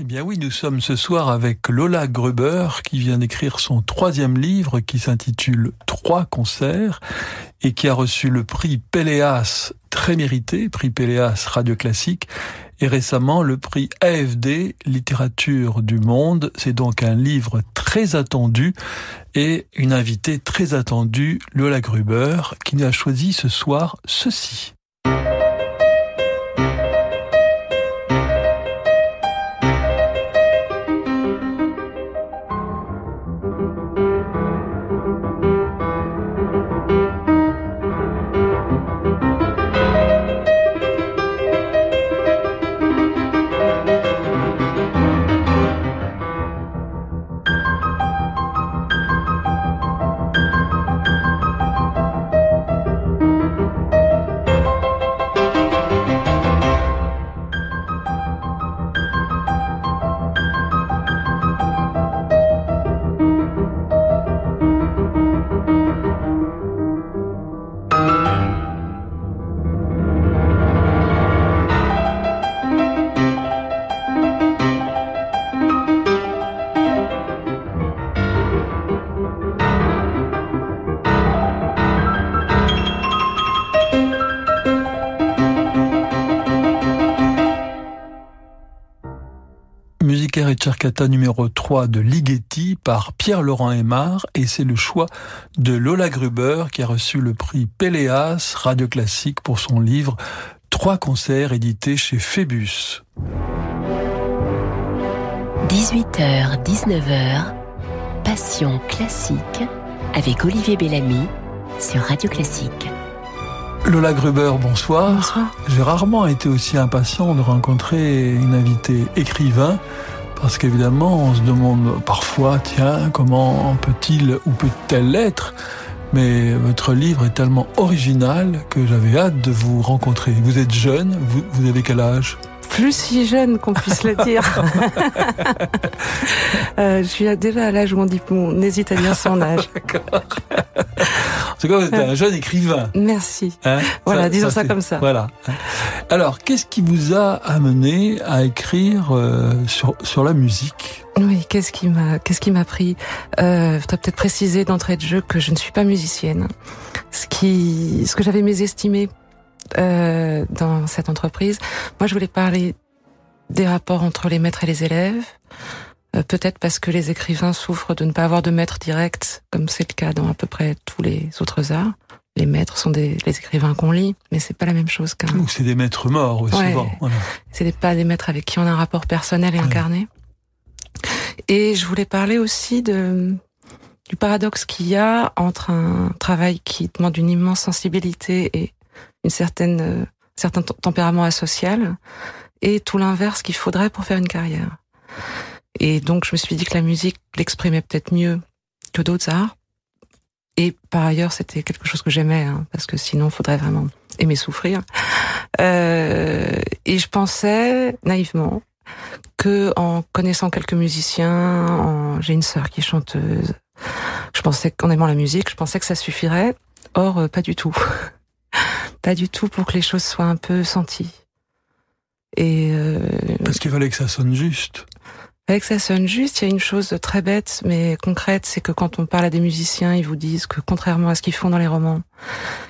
Eh bien oui, nous sommes ce soir avec Lola Gruber qui vient d'écrire son troisième livre qui s'intitule Trois concerts et qui a reçu le prix Péléas très mérité, prix Péléas Radio Classique et récemment le prix AFD Littérature du Monde. C'est donc un livre très attendu et une invitée très attendue, Lola Gruber, qui nous a choisi ce soir ceci. Cercata numéro 3 de Ligeti par Pierre-Laurent Aymar et c'est le choix de Lola Gruber qui a reçu le prix Péléas Radio Classique pour son livre Trois concerts édités chez Phébus. 18h, 19h, Passion classique avec Olivier Bellamy sur Radio Classique. Lola Gruber, bonsoir. Bonsoir. J'ai rarement été aussi impatient de rencontrer une invitée écrivain parce qu'évidemment, on se demande parfois, tiens, comment peut-il ou peut-elle l'être? Mais votre livre est tellement original que j'avais hâte de vous rencontrer. Vous êtes jeune, vous, vous avez quel âge? Plus si jeune qu'on puisse le dire. euh, je suis déjà à l'âge où on dit on hésite à dire son âge. D'accord. En tout cas, vous êtes un jeune écrivain. Merci. Hein voilà, disons ça, comme ça. Voilà. Alors, qu'est-ce qui vous a amené à écrire euh, sur sur la musique? Oui, qu'est-ce qui m'a qu'est-ce qui m'a pris? Euh, Faudrait peut-être préciser d'entrée de jeu que je ne suis pas musicienne. Ce qui ce que j'avais mésestimé euh, dans cette entreprise. Moi, je voulais parler des rapports entre les maîtres et les élèves. Euh, Peut-être parce que les écrivains souffrent de ne pas avoir de maître direct, comme c'est le cas dans à peu près tous les autres arts. Les maîtres sont des les écrivains qu'on lit, mais c'est pas la même chose qu'un. Ou c'est des maîtres morts, ouais, souvent. Voilà. C'est pas des maîtres avec qui on a un rapport personnel et Ouais. incarné. Et je voulais parler aussi de du paradoxe qu'il y a entre un travail qui demande une immense sensibilité et une certaine euh, certain tempérament asocial et tout l'inverse qu'il faudrait pour faire une carrière. Et donc je me suis dit que la musique l'exprimait peut-être mieux que d'autres arts. Et par ailleurs, c'était quelque chose que j'aimais, hein, parce que sinon, faudrait vraiment aimer souffrir. Euh, et je pensais naïvement que en connaissant quelques musiciens, en... j'ai une sœur qui est chanteuse, je pensais qu'en aimant la musique, je pensais que ça suffirait. Or, euh, pas du tout. pas du tout pour que les choses soient un peu senties. Et euh, Parce qu'il fallait que ça sonne juste. avec ça sonne juste, il y a une chose très bête mais concrète, c'est que quand on parle à des musiciens, ils vous disent que contrairement à ce qu'ils font dans les romans,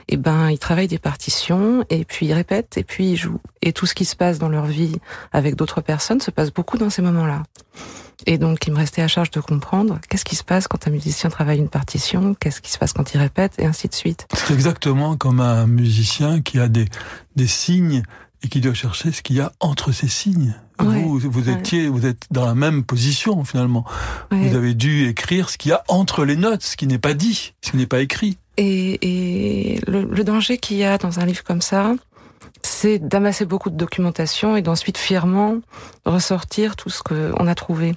eh ben ils travaillent des partitions et puis ils répètent et puis ils jouent. Et tout ce qui se passe dans leur vie avec d'autres personnes se passe beaucoup dans ces moments-là. Et donc il me restait à charge de comprendre qu'est-ce qui se passe quand un musicien travaille une partition, qu'est-ce qui se passe quand il répète et ainsi de suite. C'est exactement comme un musicien qui a des, des signes et qui doit chercher ce qu'il y a entre ces signes. Ouais, vous, vous ouais. étiez, vous êtes dans la même position finalement. Ouais. Vous avez dû écrire ce qu'il y a entre les notes, ce qui n'est pas dit, ce qui n'est pas écrit. Et, et le, le danger qu'il y a dans un livre comme ça, c'est d'amasser beaucoup de documentation et d'ensuite fièrement ressortir tout ce qu'on a trouvé.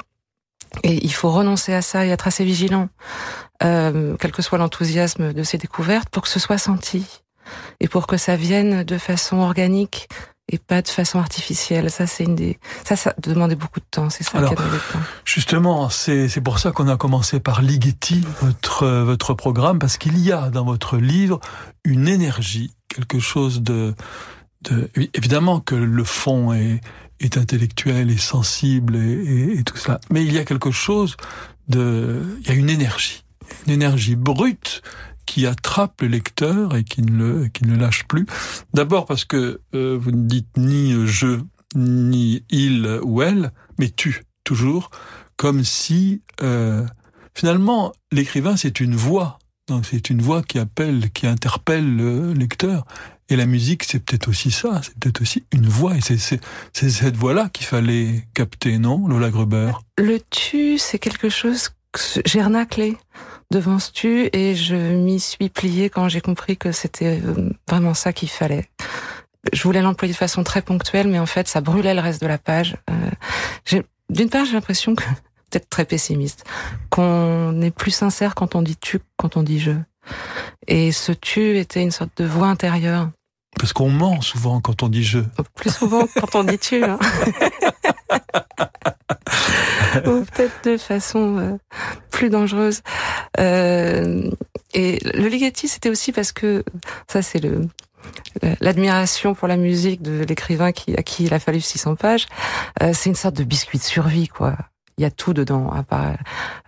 Et il faut renoncer à ça et être assez vigilant, euh, quel que soit l'enthousiasme de ces découvertes, pour que ce soit senti et pour que ça vienne de façon organique et pas de façon artificielle. Ça, c'est une des, ça, ça demandait beaucoup de temps. C'est ça Alors, qui a demandé de temps. Justement, c'est c'est pour ça qu'on a commencé par Ligeti, votre votre programme, parce qu'il y a dans votre livre une énergie, quelque chose de de, évidemment que le fond est, est intellectuel et sensible et, tout ça, mais il y a quelque chose de, il y a une énergie, une énergie brute qui attrape le lecteur et qui ne qui ne lâche plus. D'abord parce que euh, vous ne dites ni je, ni il ou elle, mais tu, toujours, comme si euh, finalement l'écrivain c'est une voix, donc c'est une voix qui appelle, qui interpelle le lecteur. Et la musique, c'est peut-être aussi ça, c'est peut-être aussi une voix, et c'est cette voix-là qu'il fallait capter, non, Lola Gruber? Le tu, c'est quelque chose que j'ai renaclé devant ce tu, et je m'y suis pliée quand j'ai compris que c'était euh, vraiment ça qu'il fallait. Je voulais l'employer de façon très ponctuelle, mais en fait, ça brûlait le reste de la page. Euh, D'une part, j'ai l'impression que, peut-être très pessimiste, qu'on est plus sincère quand on dit tu, quand on dit je. Et ce tu était une sorte de voix intérieure. Parce qu'on ment souvent quand on dit je. Plus souvent quand on dit tu. Hein. Ou peut-être de façon euh, plus dangereuse. Euh, et le Ligeti, c'était aussi parce que ça, c'est le l'admiration pour la musique de l'écrivain qui à qui il a fallu 600 pages. Euh, c'est une sorte de biscuit de survie, quoi il y a tout dedans. À part,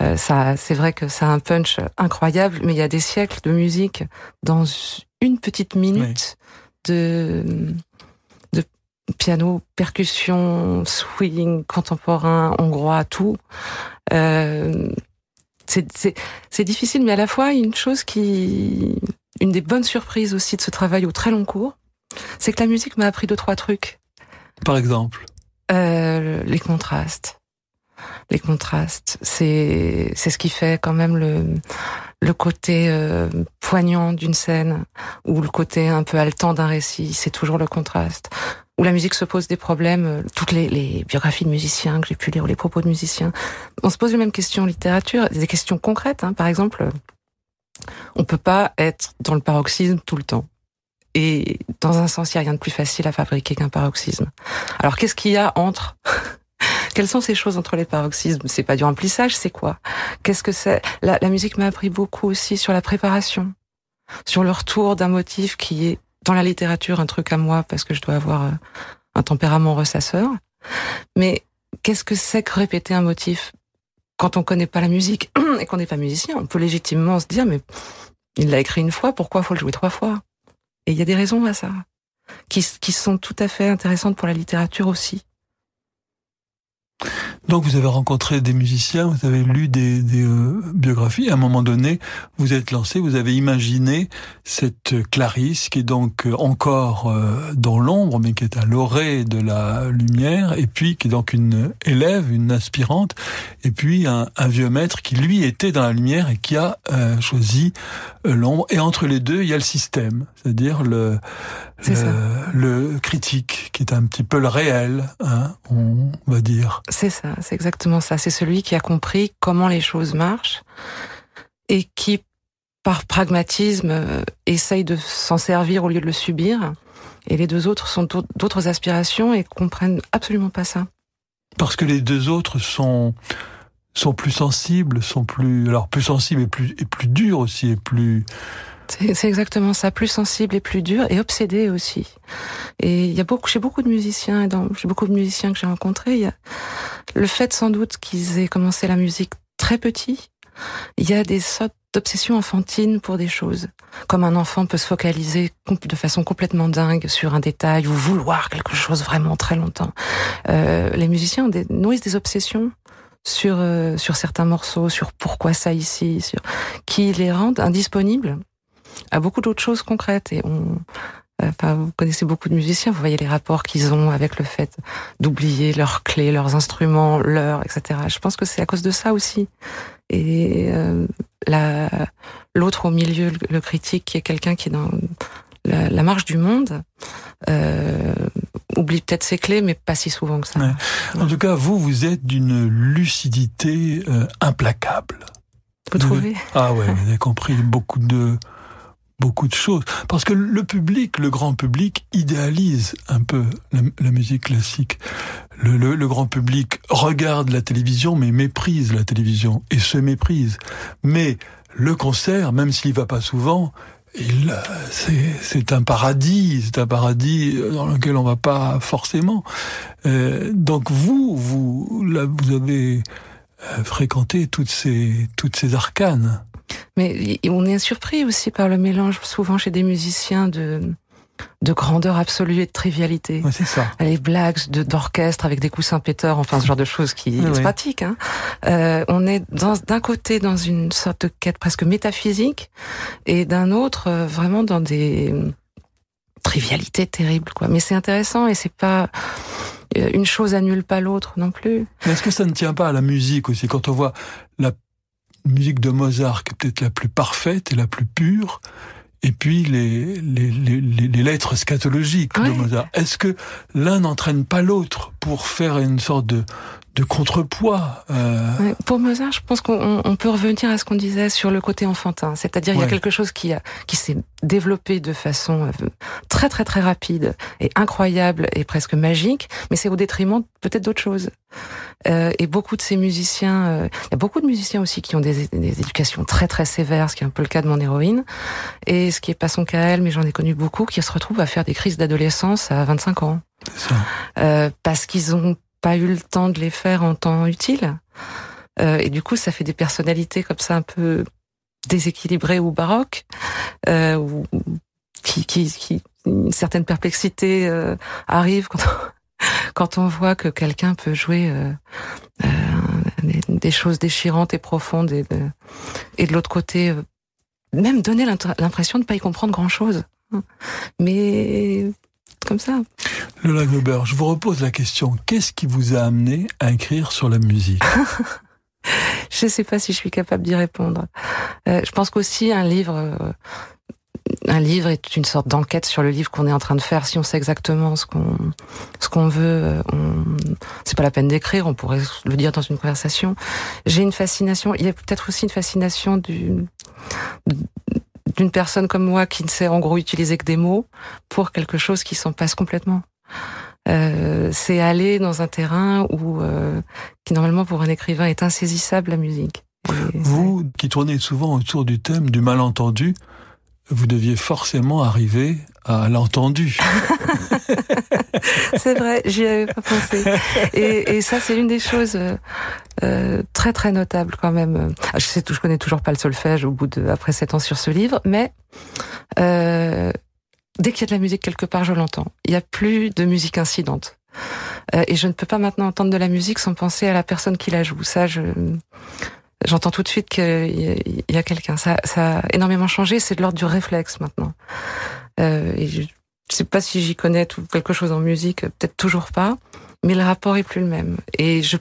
euh, ça, c'est vrai que ça a un punch incroyable, mais il y a des siècles de musique dans une petite minute de de piano, percussion, swing, contemporain, hongrois, tout. Euh, c'est difficile, mais à la fois une chose qui, une des bonnes surprises aussi de ce travail au très long cours, c'est que la musique m'a appris deux trois trucs. Par exemple? Euh, les contrastes les contrastes. C'est c'est ce qui fait quand même le le côté euh, poignant d'une scène ou le côté un peu haletant d'un récit. C'est toujours le contraste. Où la musique se pose des problèmes. Euh, toutes les, les biographies de musiciens que j'ai pu lire ou les propos de musiciens, on se pose les mêmes questions en littérature, des questions concrètes. Hein. Par exemple, on peut pas être dans le paroxysme tout le temps. Et dans un sens, il n'y a rien de plus facile à fabriquer qu'un paroxysme. Alors qu'est-ce qu'il y a entre quelles sont ces choses entre les paroxysmes? C'est pas du remplissage, c'est quoi? Qu'est-ce que c'est? La, la, musique m'a appris beaucoup aussi sur la préparation, sur le retour d'un motif qui est dans la littérature un truc à moi parce que je dois avoir euh, un tempérament ressasseur. Mais qu'est-ce que c'est que répéter un motif quand on connaît pas la musique et qu'on n'est pas musicien? On peut légitimement se dire mais il l'a écrit une fois, pourquoi faut le jouer trois fois? Et il y a des raisons à ça qui, qui sont tout à fait intéressantes pour la littérature aussi. Donc vous avez rencontré des musiciens, vous avez lu des, des euh, biographies. À un moment donné, vous êtes lancé, vous avez imaginé cette Clarisse qui est donc euh, encore euh, dans l'ombre, mais qui est à l'orée de la lumière, et puis qui est donc une élève, une aspirante, et puis un, un vieux maître qui lui était dans la lumière et qui a choisi l'ombre. Et entre les deux, il y a le système, c'est-à-dire le le, critique, qui est un petit peu le réel, hein, on va dire. C'est ça, c'est exactement ça. C'est celui qui a compris comment les choses marchent et qui, par pragmatisme, euh, essaye de s'en servir au lieu de le subir. Et les deux autres sont d'autres aspirations et comprennent absolument pas ça. Parce que les deux autres sont sont plus sensibles, sont plus alors plus sensibles et plus et plus durs aussi et plus c'est exactement ça, plus sensible et plus dur et obsédé aussi. Et il y a beaucoup, chez beaucoup de musiciens et chez beaucoup de musiciens que j'ai rencontrés, il y a le fait sans doute qu'ils aient commencé la musique très petit. Il y a des sortes d'obsessions enfantines pour des choses. Comme un enfant peut se focaliser de façon complètement dingue sur un détail ou vouloir quelque chose vraiment très longtemps. Euh, les musiciens ont des, nourrissent des obsessions sur euh, sur certains morceaux, sur pourquoi ça ici, sur qui les rendent indisponibles à beaucoup d'autres choses concrètes. Et on, enfin, vous connaissez beaucoup de musiciens, vous voyez les rapports qu'ils ont avec le fait d'oublier leurs clés, leurs instruments, leurs, etc. Je pense que c'est à cause de ça aussi. Et euh, l'autre au milieu, le critique, qui est quelqu'un qui est dans la, la marche du monde, euh, oublie peut-être ses clés, mais pas si souvent que ça. En tout cas, vous, vous êtes d'une lucidité euh, implacable. Vous trouvez Ah ouais, vous avez compris beaucoup de beaucoup de choses. Parce que le public, le grand public, idéalise un peu la, musique classique. Le, le, le, grand public regarde la télévision, mais méprise la télévision et se méprise. Mais le concert, même s'il va pas souvent, il, c'est un paradis, c'est un paradis dans lequel on va pas forcément. Euh, donc vous, vous, là, vous avez euh, fréquenté toutes ces, toutes ces arcanes. Mais on est surpris aussi par le mélange, souvent chez des musiciens, de, de grandeur absolue et de trivialité. Ouais, c'est ça. Les blagues d'orchestre avec des coussins péteurs, enfin ce genre de choses qui se pratiquent. Hein. Euh, on est d'un côté dans une sorte de quête presque métaphysique et d'un autre euh, vraiment dans des trivialités terribles. Quoi. Mais c'est intéressant et c'est pas euh, une chose annule pas l'autre non plus. Mais est-ce que ça ne tient pas à la musique aussi? Quand on voit la musique de Mozart, qui est peut-être la plus parfaite et la plus pure, et puis les, les, les, les lettres scatologiques de Mozart. Est-ce que l'un n'entraîne pas l'autre pour faire une sorte de, de contrepoids euh... Pour Mozart, je pense qu'on peut revenir à ce qu'on disait sur le côté enfantin. C'est-à-dire, il y a quelque chose qui, a, qui s'est développé de façon euh, très très très rapide et incroyable et presque magique, mais c'est au détriment peut-être d'autres choses. Euh, et beaucoup de ces musiciens, euh, il y a beaucoup de musiciens aussi qui ont des, des, éducations très très sévères, ce qui est un peu le cas de mon héroïne, et ce qui est pas son cas elle, mais j'en ai connu beaucoup qui se retrouvent à faire des crises d'adolescence à 25 ans. Ça. Euh, parce qu'ils ont pas eu le temps de les faire en temps utile. Euh, et du coup, ça fait des personnalités comme ça un peu déséquilibrées ou baroques, euh, ou qui, qui, une certaine perplexité euh, arrive quand quand on voit que quelqu'un peut jouer euh, des, choses déchirantes et profondes et de, et de l'autre côté même donner l'impression de ne pas y comprendre grand chose mais comme ça Lola Gober, je vous repose la question qu'est-ce qui vous a amené à écrire sur la musique? Je ne sais pas si je suis capable d'y répondre euh, je pense qu'aussi un livre euh, un livre est une sorte d'enquête sur le livre qu'on est en train de faire. Si on sait exactement ce qu'on ce qu'on veut, on... c'est pas la peine d'écrire. On pourrait le dire dans une conversation. J'ai une fascination. Il y a peut-être aussi une fascination du d'une personne comme moi qui ne sait en gros utiliser que des mots pour quelque chose qui s'en passe complètement. Euh, c'est aller dans un terrain où euh, qui normalement pour un écrivain est insaisissable la musique. Et Vous qui tournez souvent autour du thème du malentendu, vous deviez forcément arriver à l'entendu. c'est vrai, j'y avais pas pensé. Et, et ça, c'est l'une des choses euh, très très notables quand même. Je sais, je connais toujours pas le solfège au bout de après sept ans sur ce livre, mais euh, dès qu'il y a de la musique quelque part, je l'entends. Il y a plus de musique incidente. Euh, et je ne peux pas maintenant entendre de la musique sans penser à la personne qui la joue. Ça, je j'entends tout de suite qu'il y a quelqu'un. Ça, ça a énormément changé. C'est de l'ordre du réflexe maintenant. Euh, et je, sais pas si j'y connais tout, quelque chose en musique, peut-être toujours pas, mais le rapport est plus le même. Et je,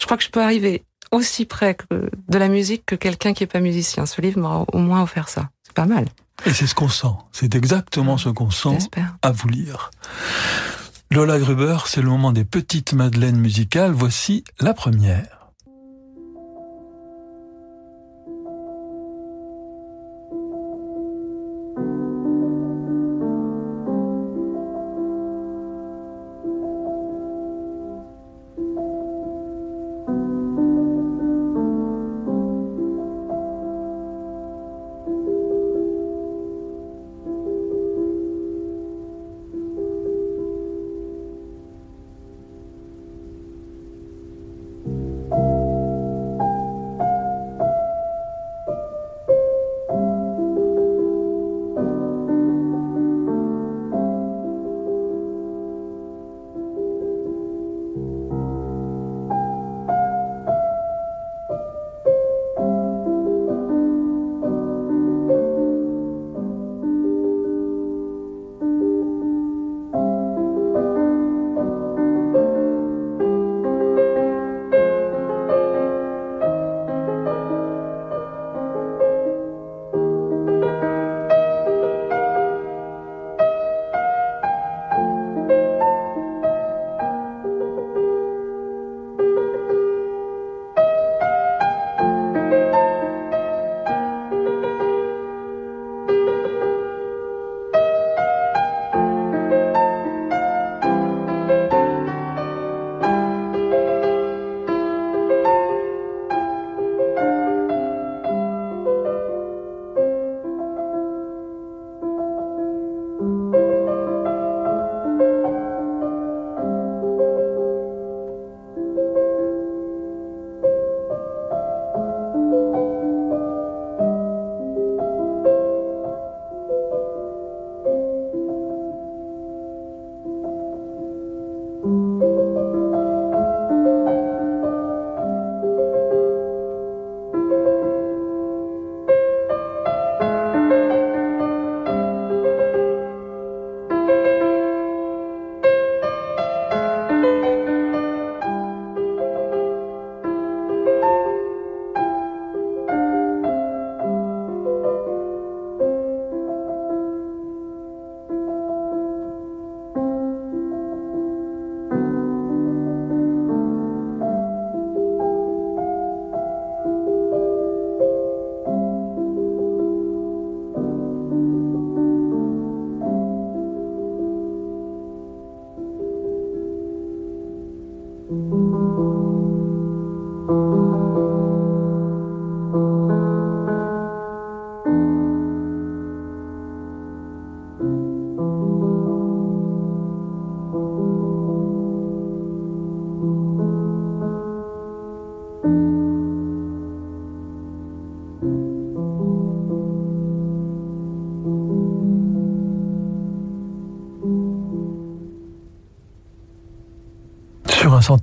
je crois que je peux arriver aussi près que de la musique que quelqu'un qui est pas musicien. Ce livre m'aura au moins offert ça. C'est pas mal. Et c'est ce qu'on sent. C'est exactement ce qu'on sent à vous lire. Lola Gruber, c'est le moment des petites madeleines musicales. Voici la première.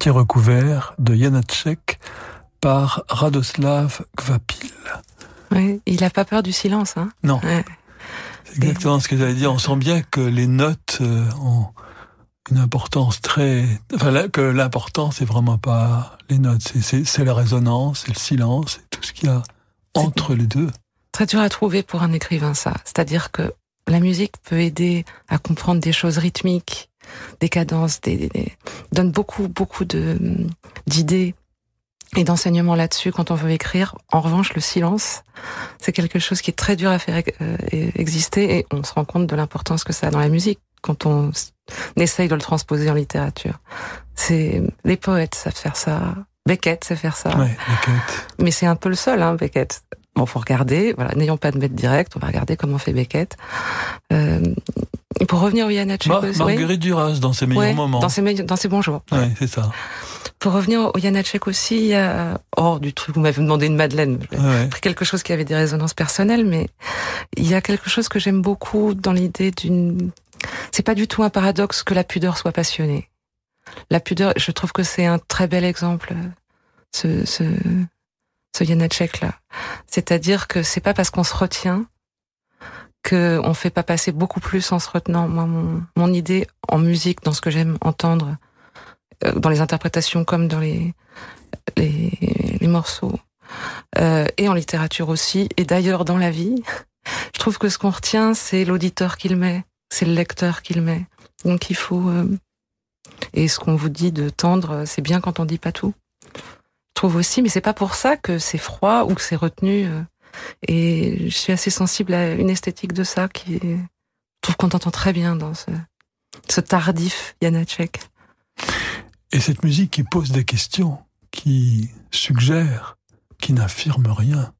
Recouvert de Janacek par Radoslav Kvapil. Oui, il n'a pas peur du silence. Hein non. C'est exactement ce que j'allais dire. On sent bien que les notes euh, ont une importance très... Enfin, que l'important, c'est vraiment pas les notes, c'est la résonance, c'est le silence, c'est tout ce qu'il y a entre les deux. Très dur à trouver pour un écrivain, ça. C'est-à-dire que la musique peut aider à comprendre des choses rythmiques, des cadences, des, donne beaucoup, beaucoup de d'idées et d'enseignements là-dessus quand on veut écrire. En revanche, le silence, c'est quelque chose qui est très dur à faire euh, exister et on se rend compte de l'importance que ça a dans la musique quand on essaye de le transposer en littérature. C'est les poètes savent faire ça. Beckett sait faire ça. Ouais, Beckett. Mais c'est un peu le seul, hein, Beckett. Bon, faut regarder. Voilà, n'ayons pas de maître direct, on va regarder comment fait Beckett. Euh, pour revenir au Janacek bah, Marguerite Duras dans ses meilleurs moments. Dans ses, dans ses bons jours. Ouais, c'est ça. Pour revenir au Janacek aussi, il y a, oh, du truc, vous m'avez demandé une Madeleine. Ouais. Pris quelque chose qui avait des résonances personnelles, mais il y a quelque chose que j'aime beaucoup dans l'idée d'une, c'est pas du tout un paradoxe que la pudeur soit passionnée. La pudeur, je trouve que c'est un très bel exemple, ce, ce, ce Janacek là. C'est-à-dire que c'est pas parce qu'on se retient que on fait pas passer beaucoup plus en se retenant. Moi, mon, mon idée en musique, dans ce que j'aime entendre, euh, dans les interprétations comme dans les les, les morceaux, euh, et en littérature aussi, et d'ailleurs dans la vie, je trouve que ce qu'on retient, c'est l'auditeur qu'il met, c'est le lecteur qu'il met. Donc il faut euh, et ce qu'on vous dit de tendre, c'est bien quand on dit pas tout trouve aussi, mais c'est pas pour ça que c'est froid ou que c'est retenu. Euh. Et je suis assez sensible à une esthétique de ça qui est, je trouve qu'on entend très bien dans ce, ce tardif Janacek. Et cette musique qui pose des questions, qui suggère, qui n'affirme rien.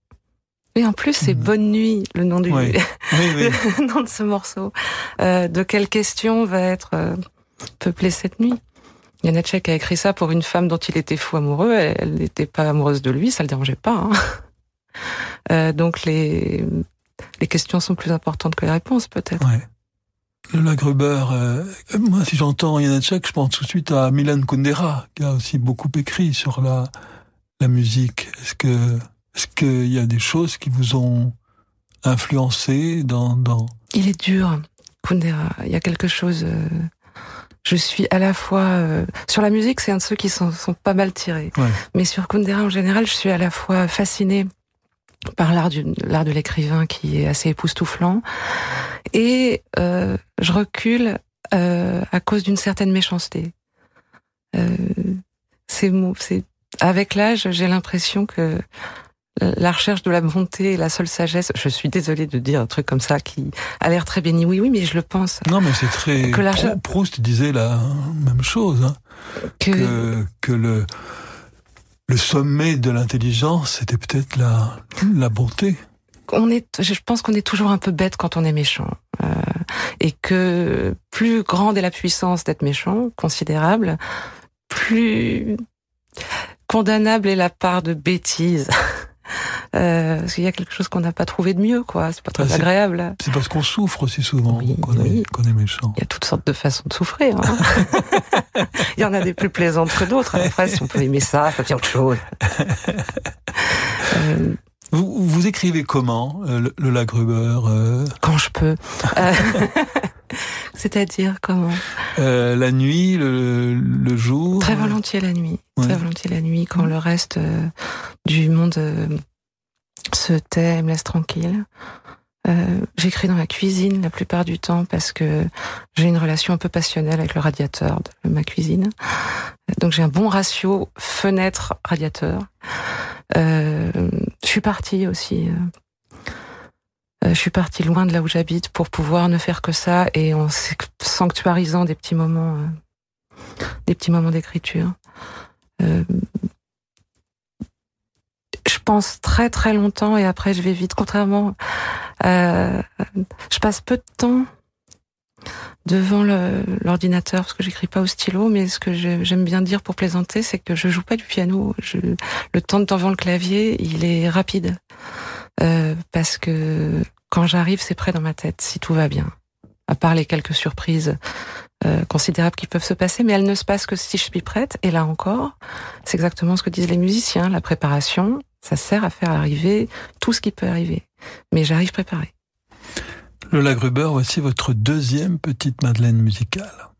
Et en plus, c'est mm. Bonne Nuit, le nom du oui. Oui, nom de ce morceau. Euh, de quelle question va être euh, peuplée cette nuit? Janacek a écrit ça pour une femme dont il était fou amoureux. Elle n'était pas amoureuse de lui, ça le dérangeait pas. Hein. Euh, donc les les questions sont plus importantes que les réponses, peut-être. Ouais. Lola Gruber, euh, moi, si j'entends Janacek, je pense tout de suite à Milan Kundera, qui a aussi beaucoup écrit sur la la musique. Est-ce que est-ce qu'il y a des choses qui vous ont influencé dans dans? Il est dur, Kundera. Il y a quelque chose. Euh je suis à la fois euh, sur la musique, c'est un de ceux qui sont, sont pas mal tirés. Mais sur Kundera en général, je suis à la fois fascinée par l'art du l'art de l'écrivain qui est assez époustouflant et euh, je recule euh, à cause d'une certaine méchanceté. Euh, c'est c'est avec l'âge, j'ai l'impression que la recherche de la bonté la seule sagesse. Je suis désolée de dire un truc comme ça qui a l'air très béni. Oui, oui, mais je le pense. Non, mais c'est très. Que Proust disait la même chose. Hein. Que... que... le le sommet de l'intelligence, c'était peut-être la la bonté. On est, je pense qu'on est toujours un peu bête quand on est méchant, euh, et que plus grande est la puissance d'être méchant, considérable, plus condamnable est la part de bêtise. Euh, parce qu'il y a quelque chose qu'on n'a pas trouvé de mieux, quoi. C'est pas très ah, agréable. C'est parce qu'on souffre aussi souvent qu'on est, méchant. Il y a toutes sortes de façons de souffrir. Hein. Il y en a des plus plaisantes que d'autres. Après, si on peut aimer ça, ça fait autre chose. Euh, vous, vous, écrivez comment, euh, le, le Gruber euh? Quand je peux. C'est-à-dire comment? La nuit, le, le, jour? Très volontiers la nuit. Très volontiers la nuit, quand le reste du monde se tait, me laisse tranquille. Euh, J'écris dans la cuisine la plupart du temps parce que j'ai une relation un peu passionnelle avec le radiateur de ma cuisine. Donc j'ai un bon ratio fenêtre-radiateur. Euh, je suis partie aussi. Euh, euh, je suis partie loin de là où j'habite pour pouvoir ne faire que ça et en sanctuarisant des petits moments, euh, des petits moments d'écriture. Je pense très très longtemps et après je vais vite. Contrairement, euh, je passe peu de temps devant l'ordinateur parce que j'écris pas au stylo, mais ce que j'aime bien dire pour plaisanter, c'est que je joue pas du piano. Le temps de devant le clavier, il est rapide euh, parce que quand j'arrive, c'est près dans ma tête, si tout va bien. à part les quelques surprises euh, considérables qui peuvent se passer, mais elles ne se passent que si je suis prête. Et là encore, c'est exactement ce que disent les musiciens. La préparation, ça sert à faire arriver tout ce qui peut arriver. Mais j'arrive préparé. Lola Gruber, voici votre deuxième petite Madeleine musicale.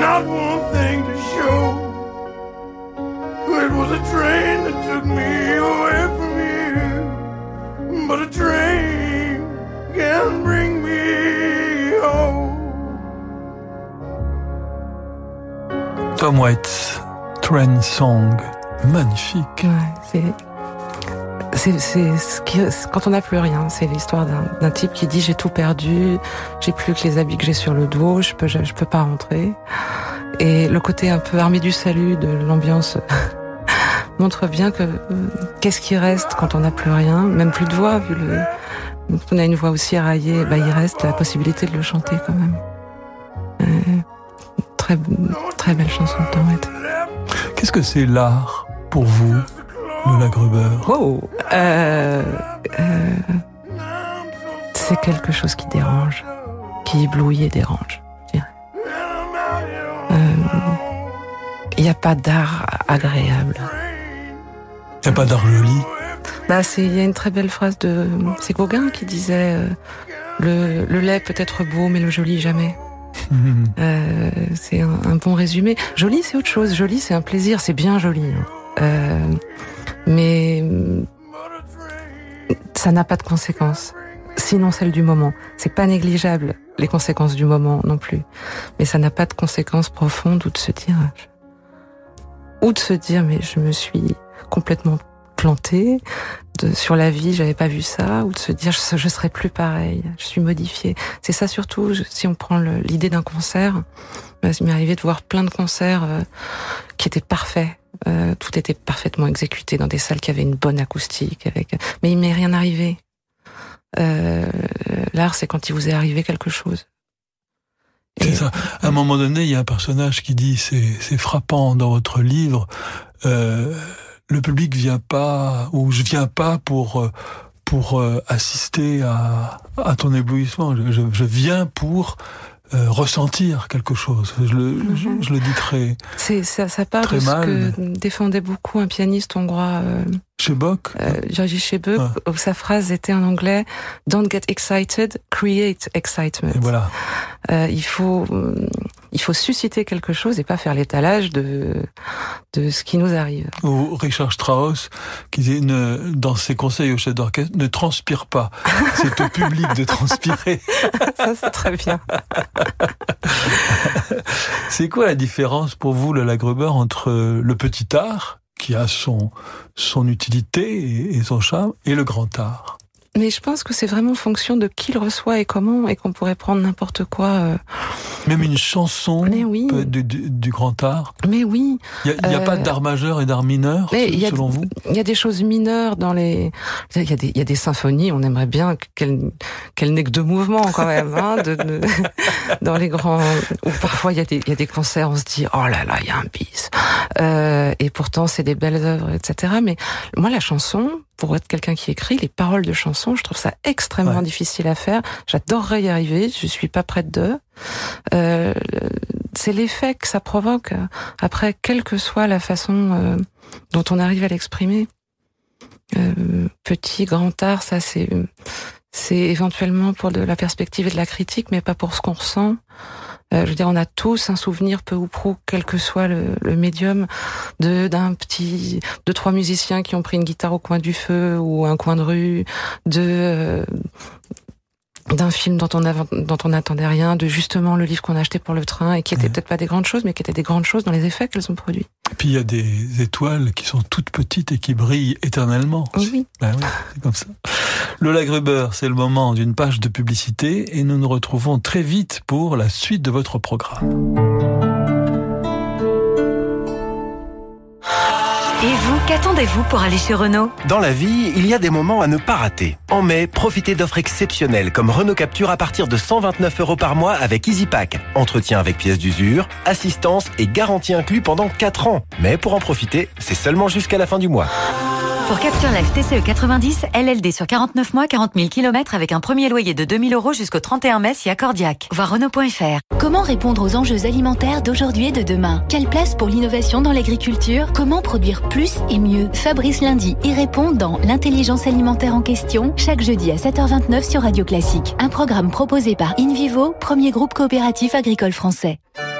Not one thing to show. It was a train that took me away from here. But a train can bring me home. Tom Waits, Train Song, magnifique. Ouais, c'est quand on n'a plus rien, c'est l'histoire d'un type qui dit j'ai tout perdu, j'ai plus que les habits que j'ai sur le dos, je peux je, peux pas rentrer. Et le côté un peu armée du salut de l'ambiance montre bien que qu'est-ce qui reste quand on n'a plus rien, même plus de voix vu le on a une voix aussi éraillée, bah il reste la possibilité de le chanter quand même. Euh, très très belle chanson de. Qu'est-ce que c'est l'art pour vous, Lola Gruber Oh, euh, euh, c'est quelque chose qui dérange, qui éblouit et dérange. je. Euh, Il n'y a pas d'art agréable. Il n'y a pas d'art joli Bah, il y a une très belle phrase de c'est Gauguin qui disait euh, le, le lait peut être beau mais le joli jamais. Euh, c'est un, un bon résumé. Joli, c'est autre chose. Joli, c'est un plaisir. C'est bien joli. hein. Euh, mais mm, ça n'a pas de conséquences. Sinon, celle du moment. C'est pas négligeable les conséquences du moment non plus. Mais ça n'a pas de conséquences profondes ou de se dire, ou de se dire, mais je me suis complètement planté de, sur la vie, j'avais pas vu ça, ou de se dire je, je serai plus pareil, je suis modifié. C'est ça surtout. si on prend l'idée d'un concert, bah, il m'est arrivé de voir plein de concerts euh, qui étaient parfaits. Euh, tout était parfaitement exécuté dans des salles qui avaient une bonne acoustique, avec. Mais il m'est rien arrivé. Euh, L'art, c'est quand il vous est arrivé quelque chose. C'est ça. À un moment donné, il y a un personnage qui dit, c'est c'est frappant dans votre livre, euh, le public vient pas, ou je viens pas pour euh, pour euh, assister à, à ton éblouissement. Je, je- je viens pour euh, ressentir quelque chose. Je le, je, Mhm. je le dis très C'est ça, ça part de ce que défendait beaucoup un pianiste hongrois, euh, chez Bock? euh, Georgi Chebuk, Ah. sa phrase était en anglais "Don't get excited, create excitement". Et voilà. Euh, il faut, euh, il faut susciter quelque chose et pas faire l'étalage de de ce qui nous arrive. Ou Richard Strauss qui disait ne, dans ses conseils au chef d'orchestre, ne transpire pas. C'est au public de transpirer. ça, c'est très bien. C'est quoi la différence pour vous, Lola Gruber, entre le petit art, qui a son, son utilité et son charme, et le grand art? Mais je pense que c'est vraiment fonction de qui le reçoit et comment, et qu'on pourrait prendre n'importe quoi. Euh... Même une chanson Mais oui. du, du- du grand art. Mais oui, Il n'y a, a Euh, pas d'art majeur et d'art mineur, y a- selon vous? il y a des choses mineures dans les. Il y a des, il y a des symphonies. On aimerait bien qu'elles qu'elles n'aient que deux mouvements quand même. Hein, de, de- dans les grands. Ou parfois il y a des, il y a des concerts. On se dit oh là là, il y a un bis. Euh, et pourtant c'est des belles œuvres, etc. Mais moi la chanson, pour être quelqu'un qui écrit les paroles de chansons, je trouve ça extrêmement Ouais. difficile à faire. J'adorerais y arriver. Je suis pas prête d'eux. Euh, c'est l'effet que ça provoque après, quelle que soit la façon euh, dont on arrive à l'exprimer. Euh, petit, grand art, ça c'est c'est éventuellement pour de la perspective et de la critique, mais pas pour ce qu'on ressent. Euh, je veux dire, on a tous un souvenir peu ou prou, quel que soit le, le médium, de d'un petit, de trois musiciens qui ont pris une guitare au coin du feu ou un coin de rue, de euh, d'un film dont on dont on n'attendait rien, de justement le livre qu'on a acheté pour le train et qui était Ouais. peut-être pas des grandes choses, mais qui étaient des grandes choses dans les effets qu'elles ont produits. Et puis il y a des étoiles qui sont toutes petites et qui brillent éternellement. Oui. Ben oui, c'est comme ça. Lola Gruber, c'est le moment d'une page de publicité et nous nous retrouvons très vite pour la suite de votre programme. Et vous, qu'attendez-vous pour aller chez Renault Dans la vie, il y a des moments à ne pas rater. En mai, profitez d'offres exceptionnelles comme Renault Capture à partir de 129 euros par mois avec EasyPack. Entretien avec pièces d'usure, assistance et garantie inclus pendant 4 ans. Mais pour en profiter, c'est seulement jusqu'à la fin du mois. Pour Capture Life TCE 90, LLD sur 49 mois, 40 000 km avec un premier loyer de 2000 euros jusqu'au 31 mai si accordiaque. Voir Renault.fr. Comment répondre aux enjeux alimentaires d'aujourd'hui et de demain? Quelle place pour l'innovation dans l'agriculture? Comment produire plus et mieux? Fabrice Lundi y répond dans L'intelligence alimentaire en question, chaque jeudi à 7h29 sur Radio Classique. Un programme proposé par InVivo, premier groupe coopératif agricole français.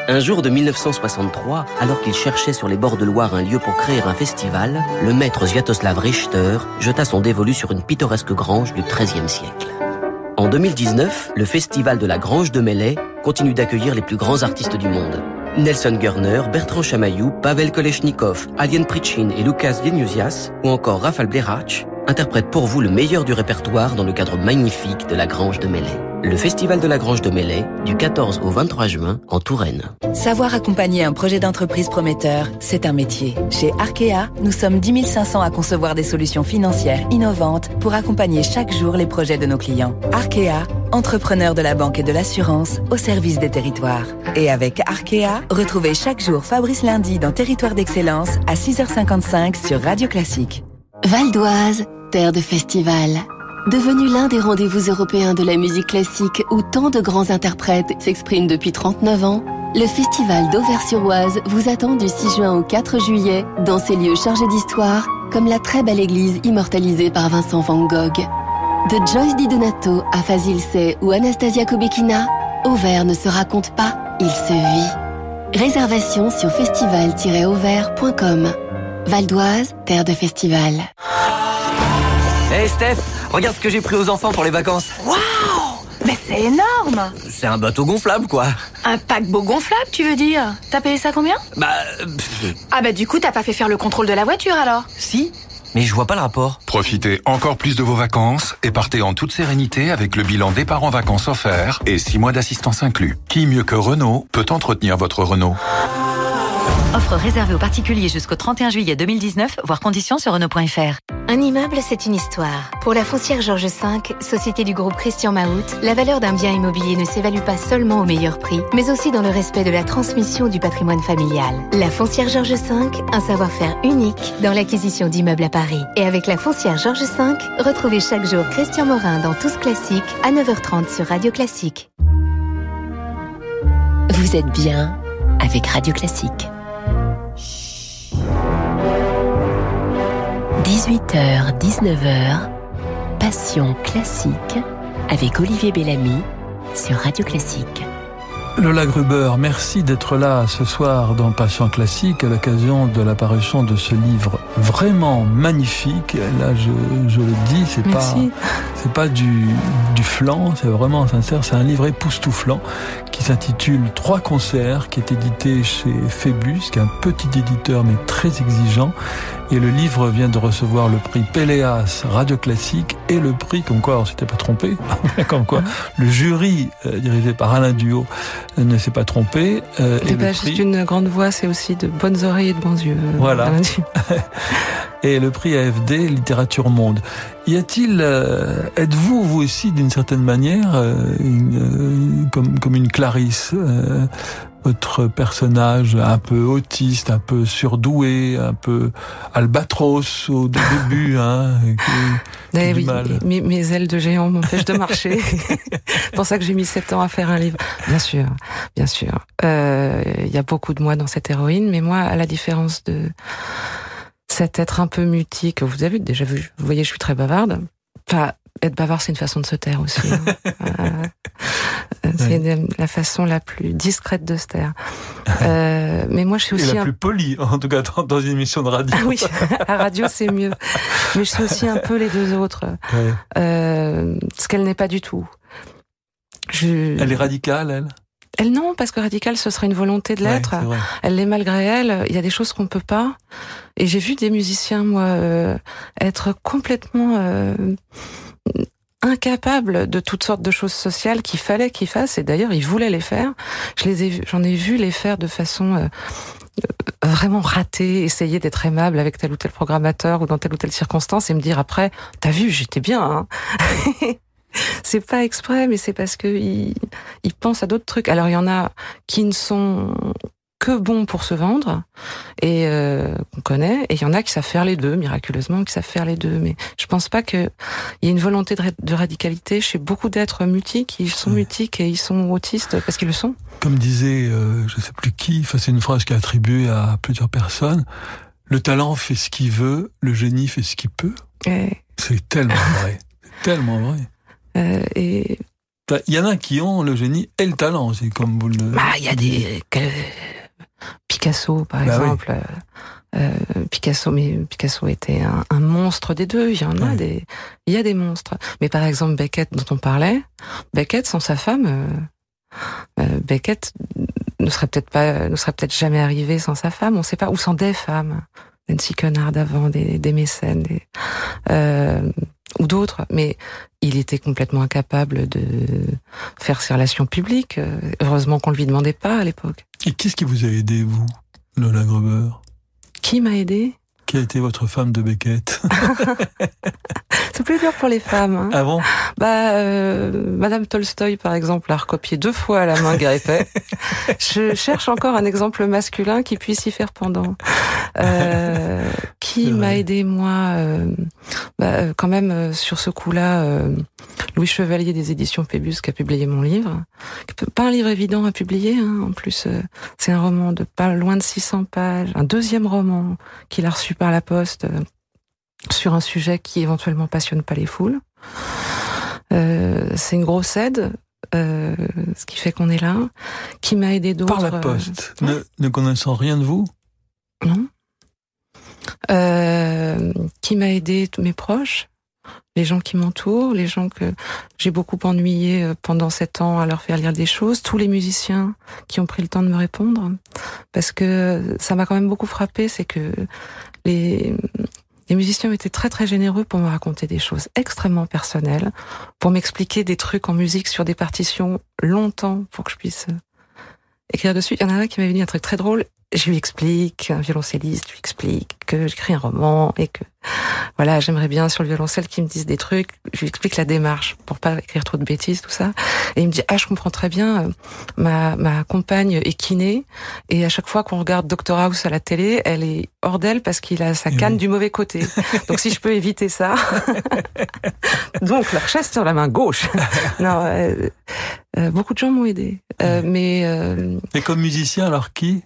Un jour de 1963, alors qu'il cherchait sur les bords de Loire un lieu pour créer un festival, le maître Sviatoslav Richter jeta son dévolu sur une pittoresque grange du XIIIe siècle. En 2019, le festival de la Grange de Melay continue d'accueillir les plus grands artistes du monde. Nelson Gurner, Bertrand Chamaillou, Pavel Koleshnikov, Alien Pritchin et Lucas Genusias, ou encore Rafal Blerach, interprètent pour vous le meilleur du répertoire dans le cadre magnifique de la Grange de Melay. Le festival de la Grange de Melay, du 14 au 23 juin, en Touraine. Savoir accompagner un projet d'entreprise prometteur, c'est un métier. Chez Arkea, nous sommes 10 500 à concevoir des solutions financières innovantes pour accompagner chaque jour les projets de nos clients. Arkea, entrepreneur de la banque et de l'assurance au service des territoires. Et avec Arkea, retrouvez chaque jour Fabrice Lundi dans Territoire d'Excellence à 6h55 sur Radio Classique. Val d'Oise, terre de festival. Devenu l'un des rendez-vous européens de la musique classique où tant de grands interprètes s'expriment depuis 39 ans, le festival d'Auvers-sur-Oise vous attend du 6 juin au 4 juillet dans ces lieux chargés d'histoire, comme la très belle église immortalisée par Vincent Van Gogh. De Joyce Di Donato à Fazil Say ou Anastasia Kobekina, Auvers ne se raconte pas, il se vit. Réservation sur festival-auvers.com. Val d'Oise, terre de festival. Hey Steph, regarde ce que j'ai pris aux enfants pour les vacances. Waouh Mais c'est énorme C'est un bateau gonflable quoi. Un paquebot gonflable, tu veux dire T'as payé ça combien Bah, euh, pff, Ah bah du coup, t'as pas fait faire le contrôle de la voiture alors si, mais je vois pas le rapport. Profitez encore plus de vos vacances et partez en toute sérénité avec le bilan départ en vacances offert et 6 mois d'assistance inclus. Qui mieux que Renault peut entretenir votre Renault? Offre réservée aux particuliers jusqu'au 31 juillet 2019, voire conditions sur Renault.fr. Un immeuble, c'est une histoire. Pour la foncière Georges V, société du groupe Christian Mahout, la valeur d'un bien immobilier ne s'évalue pas seulement au meilleur prix, mais aussi dans le respect de la transmission du patrimoine familial. La foncière Georges V, un savoir-faire unique dans l'acquisition d'immeubles à Paris. Et avec la foncière Georges V, retrouvez chaque jour Christian Morin dans Tous Classiques à 9h30 sur Radio Classique. Vous êtes bien avec Radio Classique. 18h, 19h, Passion classique avec Olivier Bellamy sur Radio Classique. Lola Gruber, merci d'être là ce soir dans Passion Classique à l'occasion de l'apparition de ce livre vraiment magnifique. Là, je, je le dis, c'est pas, c'est pas du, du flan, c'est vraiment sincère. C'est un livre époustouflant qui s'intitule Trois concerts, qui est édité chez Phébus, qui est un petit éditeur mais très exigeant. Et le livre vient de recevoir le prix Péléas Radio Classique et le prix, comme quoi on s'était pas trompé, comme quoi le jury euh, dirigé par Alain Duo ne s'est pas trompé. Euh, et pas juste une grande voix, c'est aussi de bonnes oreilles et de bons yeux. Voilà. et le prix AFD Littérature Monde. Y a-t-il, êtes-vous vous aussi d'une certaine manière une, comme comme une Clarisse votre personnage un peu autiste, un peu surdoué, un peu albatros au début, hein, qui, eh oui, mal. Mes, mes, ailes de géant m'empêchent de marcher. C'est pour ça que j'ai mis sept ans à faire un livre. Bien sûr, bien sûr. Euh, il y a beaucoup de moi dans cette héroïne, mais moi, à la différence de cet être un peu mutique, vous avez déjà vu, vous voyez, je suis très bavarde. Enfin, être bavard, c'est une façon de se taire aussi. Hein. Euh, c'est la façon la plus discrète de se taire. Euh, mais moi, je suis aussi Et la plus polie, en tout cas dans une émission de radio. oui, à radio, c'est mieux. Mais je suis aussi un peu les deux autres. Euh, ce qu'elle n'est pas du tout. Je... Elle est radicale, elle? Elle non, parce que radicale, ce serait une volonté de l'être. elle l'est malgré elle. Il y a des choses qu'on peut pas. Et j'ai vu des musiciens, moi, euh, être complètement euh, incapables de toutes sortes de choses sociales qu'il fallait qu'ils fassent. Et d'ailleurs, ils voulaient les faire. Je les ai, j'en ai vu les faire de façon euh, vraiment ratée, essayer d'être aimable avec tel ou tel programmateur ou dans telle ou telle circonstance et me dire après, t'as vu, j'étais bien. Hein c'est pas exprès, mais c'est parce que ils, pensent à d'autres trucs. Alors il y en a qui ne sont que bons pour se vendre et euh, qu'on connaît et il y en a qui savent faire les deux miraculeusement qui savent faire les deux. Mais je pense pas que il y ait une volonté de, radicalité chez beaucoup d'êtres mutiques. Ils sont mutiques et ils sont autistes parce qu'ils le sont. Comme disait euh, je sais plus qui enfin c'est une phrase qui est attribuée à plusieurs personnes. Le talent fait ce qu'il veut le génie fait ce qu'il peut. C'est tellement vrai. Tellement vrai et il y en a qui ont le génie et le talent, c'est comme vous le. Bah, il y a des Picasso, par bah exemple. Euh, euh, Picasso, mais Picasso était un, monstre des deux. Il y en a des, il y a des monstres. Mais par exemple Beckett, dont on parlait, Beckett sans sa femme, Beckett ne serait peut-être pas, ne serait peut-être jamais arrivé sans sa femme. On ne sait pas, ou sans des femmes. Nancy Cunard avant, des, des mécènes, des, ou d'autres, mais il était complètement incapable de faire ses relations publiques. Heureusement qu'on ne lui demandait pas à l'époque. Et qu'est-ce qui vous a aidé, vous, Lola Gruber Qui m'a aidé? Qui a été votre femme de Beckett? C'est plus dur pour les femmes. Hein. Ah bon Bah, euh, Madame Tolstoï, par exemple, a recopié deux fois à la main Guérépet. Je cherche encore un exemple masculin qui puisse y faire pendant. Euh, qui m'a aidé, moi euh, bah, euh, Quand même, euh, sur ce coup-là, euh, Louis Chevalier des éditions Pébus qui a publié mon livre. Pas un livre évident à publier, hein. en plus, c'est un roman de pas loin de 600 pages. Un deuxième roman qu'il a reçu par la poste sur un sujet qui éventuellement passionne pas les foules. Euh, c'est une grosse aide, euh, ce qui fait qu'on est là. Qui m'a aidé d'autres. Par la poste, ne, ne, connaissant rien de vous? Non. Euh, qui m'a aidé mes proches, les gens qui m'entourent, les gens que j'ai beaucoup ennuyé euh, pendant sept ans à leur faire lire des choses, tous les musiciens qui ont pris le temps de me répondre, parce que ça m'a quand même beaucoup frappé, c'est que les les musiciens été très très généreux pour me raconter des choses extrêmement personnelles, pour m'expliquer des trucs en musique sur des partitions longtemps pour que je puisse euh, écrire dessus. Il y en a un qui m'avait dit un truc très drôle je lui explique, un violoncelliste lui explique que j'écris un roman et que voilà, j'aimerais bien sur le violoncelle qu'il me dise des trucs. Je lui explique la démarche pour pas écrire trop de bêtises, tout ça. Et il me dit ah je comprends très bien. Euh, ma ma compagne est kiné et à chaque fois qu'on regarde Doctor House à la télé, elle est hors d'elle parce qu'il a sa canne du mauvais côté. Donc si je peux éviter ça. Donc la chaise sur la main gauche. non, euh, euh, beaucoup de gens m'ont aidé. Euh, mais et comme musicien alors qui?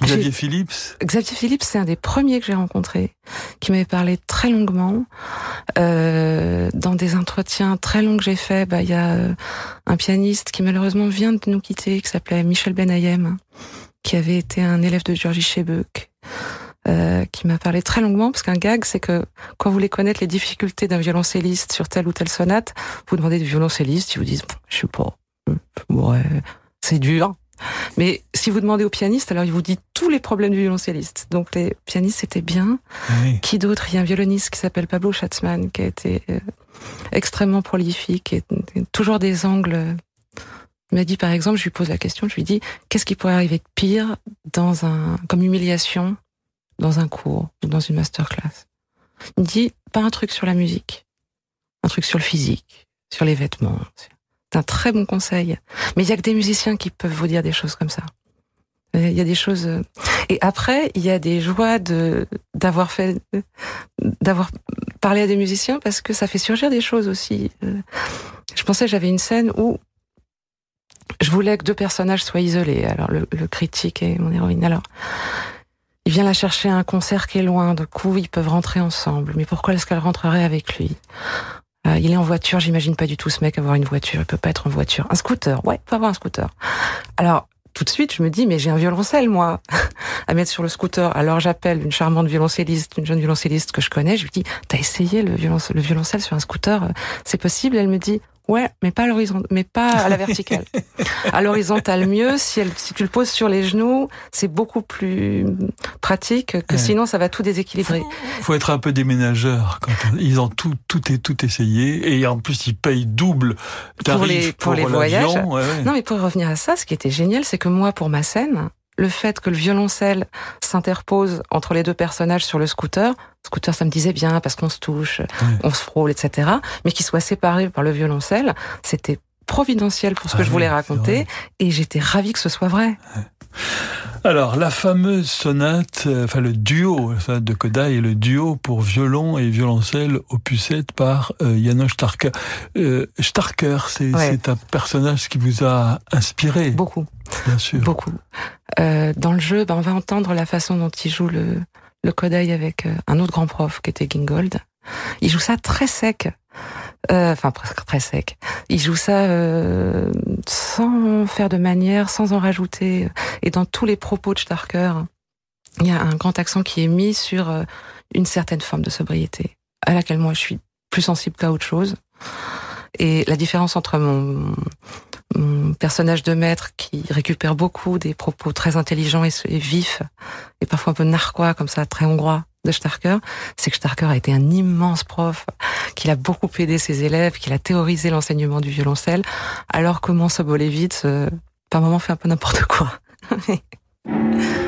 Xavier Phillips Xavier Phillips, c'est un des premiers que j'ai rencontré, qui m'avait parlé très longuement. Euh, dans des entretiens très longs que j'ai faits, bah, il y a euh, un pianiste qui malheureusement vient de nous quitter, qui s'appelait Michel Benayem, qui avait été un élève de Georgie Chebuk. Euh, qui m'a parlé très longuement, parce qu'un gag, c'est que quand vous voulez connaître les difficultés d'un violoncelliste sur telle ou telle sonate, vous demandez des violoncellistes, ils vous disent, je sais pas, ouais, c'est dur. Mais si vous demandez au pianiste, alors il vous dit tous les problèmes du violoncelliste. Donc les pianistes, c'était bien. Oui. Qui d'autre? Il y a un violoniste qui s'appelle Pablo Schatzman, qui a été euh, extrêmement prolifique et, et toujours des angles. Il m'a dit, par exemple, je lui pose la question, je lui dis, qu'est-ce qui pourrait arriver de pire dans un, comme humiliation dans un cours ou dans une masterclass? Il me dit, pas un truc sur la musique, un truc sur le physique, sur les vêtements. C'est un très bon conseil. Mais il y a que des musiciens qui peuvent vous dire des choses comme ça. Il y a des choses. euh, Et après, il y a des joies de d'avoir fait, d'avoir parlé à des musiciens parce que ça fait surgir des choses aussi. Euh, Je pensais, j'avais une scène où je voulais que deux personnages soient isolés. Alors le, le critique et mon héroïne. Alors, il vient la chercher à un concert qui est loin. Du coup, ils peuvent rentrer ensemble. Mais pourquoi est-ce qu'elle rentrerait avec lui? Euh, Il est en voiture. J'imagine pas du tout ce mec avoir une voiture. Il peut pas être en voiture. Un scooter. Ouais, peut avoir un scooter. Alors tout de suite, je me dis, mais j'ai un violoncelle, moi, à mettre sur le scooter. Alors j'appelle une charmante violoncelliste, une jeune violoncelliste que je connais. Je lui dis, t'as essayé le le violoncelle sur un scooter? C'est possible? Elle me dit, ouais, mais pas à l'horizon, mais pas à la verticale. à l'horizontale mieux. Si, elle, si tu le poses sur les genoux, c'est beaucoup plus pratique que Ouais. sinon ça va tout déséquilibrer. faut être un peu déménageur quand ils ont tout tout est tout essayé et en plus ils payent double pour tarif les pour, les voyages. Ouais, ouais. Non, mais pour revenir à ça, ce qui était génial, c'est que moi, pour ma scène, le fait que le violoncelle s'interpose entre les deux personnages sur le scooter, scooter, ça me disait bien parce qu'on se touche, on se frôle, etc. Mais qu'il soit séparé par le violoncelle, c'était providentiel pour ce que Ah je oui, voulais raconter, et j'étais ravie que ce soit vrai. Alors la fameuse sonate, euh, enfin le duo la sonate de Kodai et le duo pour violon et violoncelle opus 7 par euh, Janos Starker. Euh, Starker, c'est Ouais. c'est un personnage qui vous a inspiré. Beaucoup. Bien sûr. Beaucoup. Euh, dans le jeu, ben, on va entendre la façon dont il joue le, le Kodai avec euh, un autre grand prof qui était Gingold. Il joue ça très sec. Euh, Enfin, presque très sec. Il joue ça euh, sans faire de manière, sans en rajouter. Et dans tous les propos de Starker, il y a un grand accent qui est mis sur euh, une certaine forme de sobriété, à laquelle moi je suis plus sensible qu'à autre chose. Et la différence entre mon personnage de maître qui récupère beaucoup des propos très intelligents et, vifs, et parfois un peu narquois, comme ça, très hongrois, de Starker, c'est que Starker a été un immense prof, qu'il a beaucoup aidé ses élèves, qu'il a théorisé l'enseignement du violoncelle, alors que mon Sobolevitz, euh, par moment, fait un peu n'importe quoi.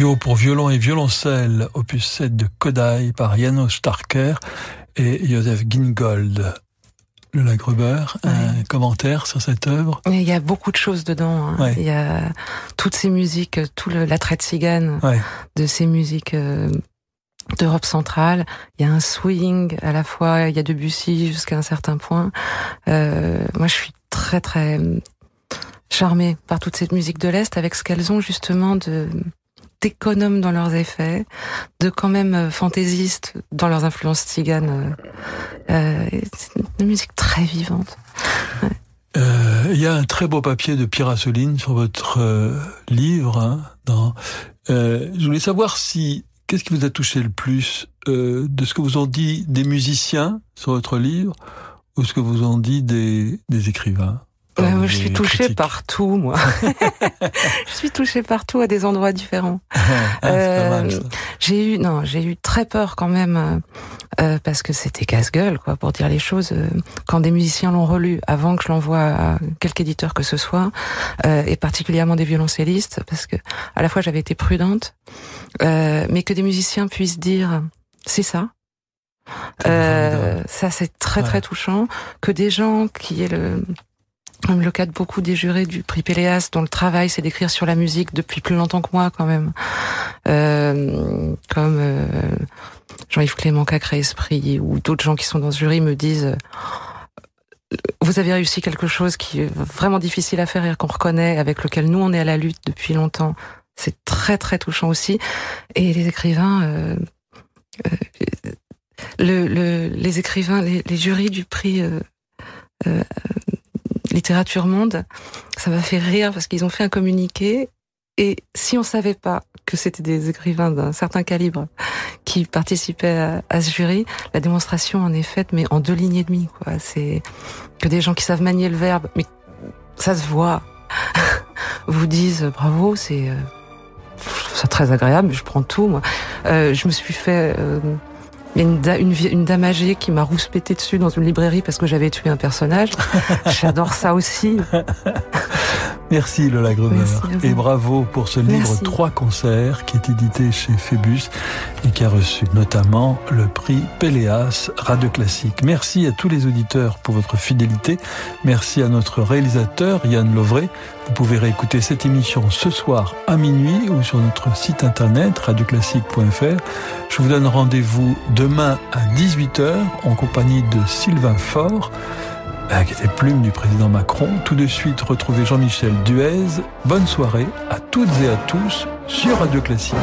pour violon et violoncelle, opus 7 de Kodai par Janos Starker et Joseph Gingold. Le Lagruber, un commentaire sur cette œuvre? Il y a beaucoup de choses dedans. Hein. Il y a toutes ces musiques, tout le, la traite cigane de ces musiques euh, d'Europe centrale. Il y a un swing à la fois, il y a Debussy jusqu'à un certain point. Euh, moi, je suis très très charmée par toute cette musique de l'Est avec ce qu'elles ont justement de d'économes dans leurs effets, de quand même euh, fantaisistes dans leurs influences tziganes. Euh, euh c'est une musique très vivante. Euh, il y a un très beau papier de Pierre Asseline sur votre livre. Hein, dans, je voulais savoir si qu'est-ce qui vous a touché le plus de ce que vous ont dit des musiciens sur votre livre ou ce que vous ont dit des, des écrivains? Euh, je suis touchée partout, moi. je suis touchée partout à des endroits différents. Ah, euh, j'ai eu, non, j'ai eu très peur quand même euh, parce que c'était casse-gueule, quoi, pour dire les choses. quand des musiciens l'ont relu avant que je l'envoie à quelque éditeur que ce soit, et particulièrement des violoncellistes, parce que à la fois j'avais été prudente, mais que des musiciens puissent dire c'est ça. ça c'est très très touchant que des gens qui aient le comme le cas de beaucoup des jurés du prix Péléas, dont le travail c'est d'écrire sur la musique depuis plus longtemps que moi quand même, euh, comme euh, Jean-Yves Clément Cacré Esprit ou d'autres gens qui sont dans ce jury me disent euh, vous avez réussi quelque chose qui est vraiment difficile à faire et qu'on reconnaît, avec lequel nous on est à la lutte depuis longtemps. C'est très très touchant aussi. Et les écrivains, euh, euh, le, le, les écrivains, les, les jurys du prix euh, littérature monde, ça m'a fait rire parce qu'ils ont fait un communiqué et si on savait pas que c'était des écrivains d'un certain calibre qui participaient à, ce jury, la démonstration en est faite, mais en deux lignes et demie. Quoi. C'est que des gens qui savent manier le verbe, mais ça se voit, vous disent bravo, c'est euh, très agréable. Je prends tout. Moi, euh, je me suis fait euh, il y a une, une, dame âgée qui m'a rouspété dessus dans une librairie parce que j'avais tué un personnage. J'adore ça aussi. Merci Lola Gruber. Et bravo pour ce livre Trois concerts qui est édité chez Phébus et qui a reçu notamment le prix Péléas Radio Classique. Merci à tous les auditeurs pour votre fidélité. Merci à notre réalisateur Yann Lovray. Vous pouvez réécouter cette émission ce soir à minuit ou sur notre site internet radioclassique.fr. Je vous donne rendez-vous demain à 18h en compagnie de Sylvain Faure qui était plume du président Macron. Tout de suite, retrouvez Jean-Michel Duez. Bonne soirée à toutes et à tous sur Radio Classique.